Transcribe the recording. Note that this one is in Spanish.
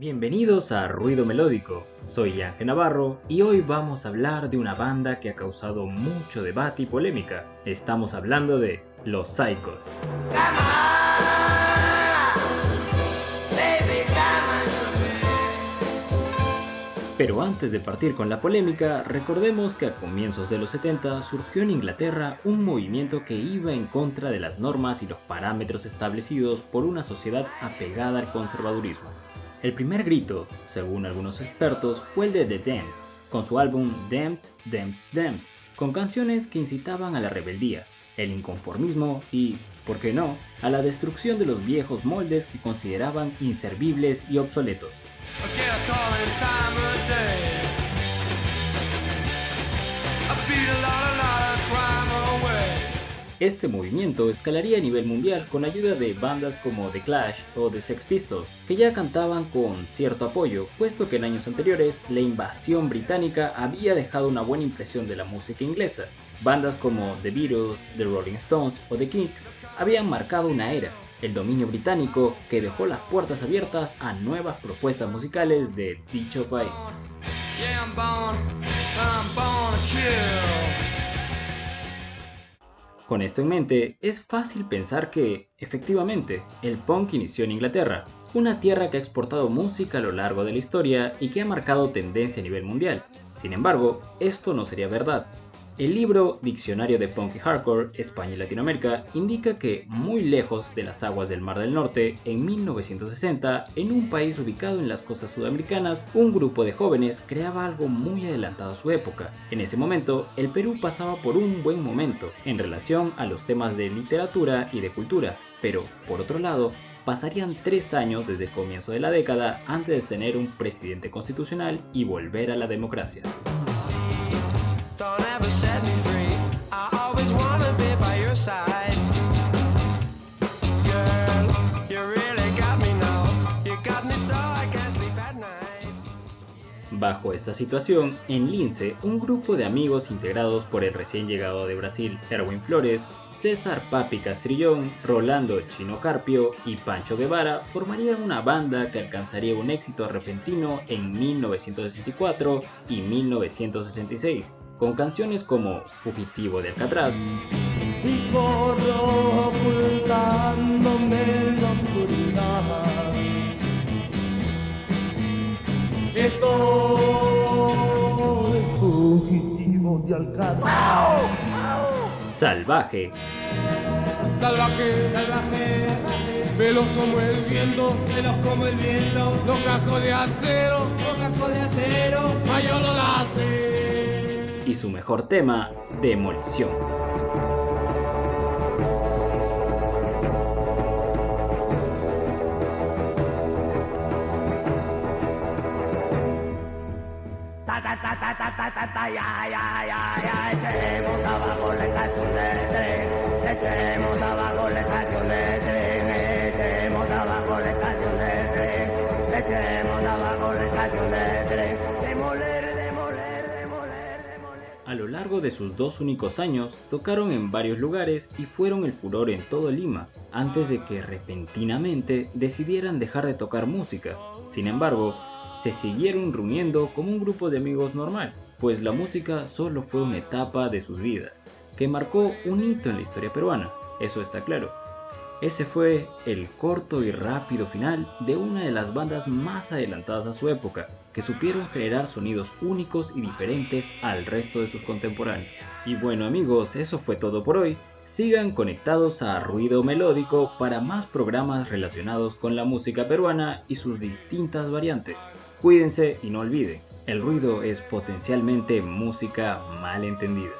Bienvenidos a Ruido Melódico, soy Ángel Navarro y hoy vamos a hablar de una banda que ha causado mucho debate y polémica. Estamos hablando de Los Psychos. Pero antes de partir con la polémica, recordemos que a comienzos de los 70 surgió en Inglaterra un movimiento que iba en contra de las normas y los parámetros establecidos por una sociedad apegada al conservadurismo. El primer grito, según algunos expertos, fue el de The Damned, con su álbum Damned, Damned, Damned, con canciones que incitaban a la rebeldía, el inconformismo y, por qué no, a la destrucción de los viejos moldes que consideraban inservibles y obsoletos. Este movimiento escalaría a nivel mundial con ayuda de bandas como The Clash o The Sex Pistols, que ya cantaban con cierto apoyo, puesto que en años anteriores la invasión británica había dejado una buena impresión de la música inglesa. Bandas como The Beatles, The Rolling Stones o The Kings habían marcado una era, el dominio británico que dejó las puertas abiertas a nuevas propuestas musicales de dicho país. Con esto en mente, es fácil pensar que, efectivamente, el punk inició en Inglaterra, una tierra que ha exportado música a lo largo de la historia y que ha marcado tendencia a nivel mundial. Sin embargo, esto no sería verdad, el libro Diccionario de Punk y Hardcore, España y Latinoamérica, indica que, muy lejos de las aguas del Mar del Norte, en 1960, en un país ubicado en las costas sudamericanas, un grupo de jóvenes creaba algo muy adelantado a su época. En ese momento, el Perú pasaba por un buen momento en relación a los temas de literatura y de cultura, pero, por otro lado, pasarían tres años desde el comienzo de la década antes de tener un presidente constitucional y volver a la democracia. Bajo esta situación, en Lince, un grupo de amigos integrados por el recién llegado de Brasil, Erwin Flores, César Papi Castrillón, Rolando Chino Carpio y Pancho Guevara formarían una banda que alcanzaría un éxito repentino en 1964 y 1966, con canciones como Fugitivo de Alcatraz, y de Alcatraz. Salvaje. Salvaje, salvaje. Velos como el viento, velos como el viento. Los cascos de acero, los cascos de acero. Mayor lo hace. Y su mejor tema, Demolición. A lo largo de sus dos únicos años, tocaron en varios lugares y fueron el furor en todo Lima, antes de que repentinamente decidieran dejar de tocar música. Sin embargo, se siguieron reuniendo como un grupo de amigos normal, pues la música solo fue una etapa de sus vidas, que marcó un hito en la historia peruana, eso está claro. Ese fue el corto y rápido final de una de las bandas más adelantadas a su época, que supieron generar sonidos únicos y diferentes al resto de sus contemporáneos. Y bueno amigos, eso fue todo por hoy. Sigan conectados a Ruido Melódico para más programas relacionados con la música peruana y sus distintas variantes. Cuídense y no olviden, el ruido es potencialmente música mal entendida.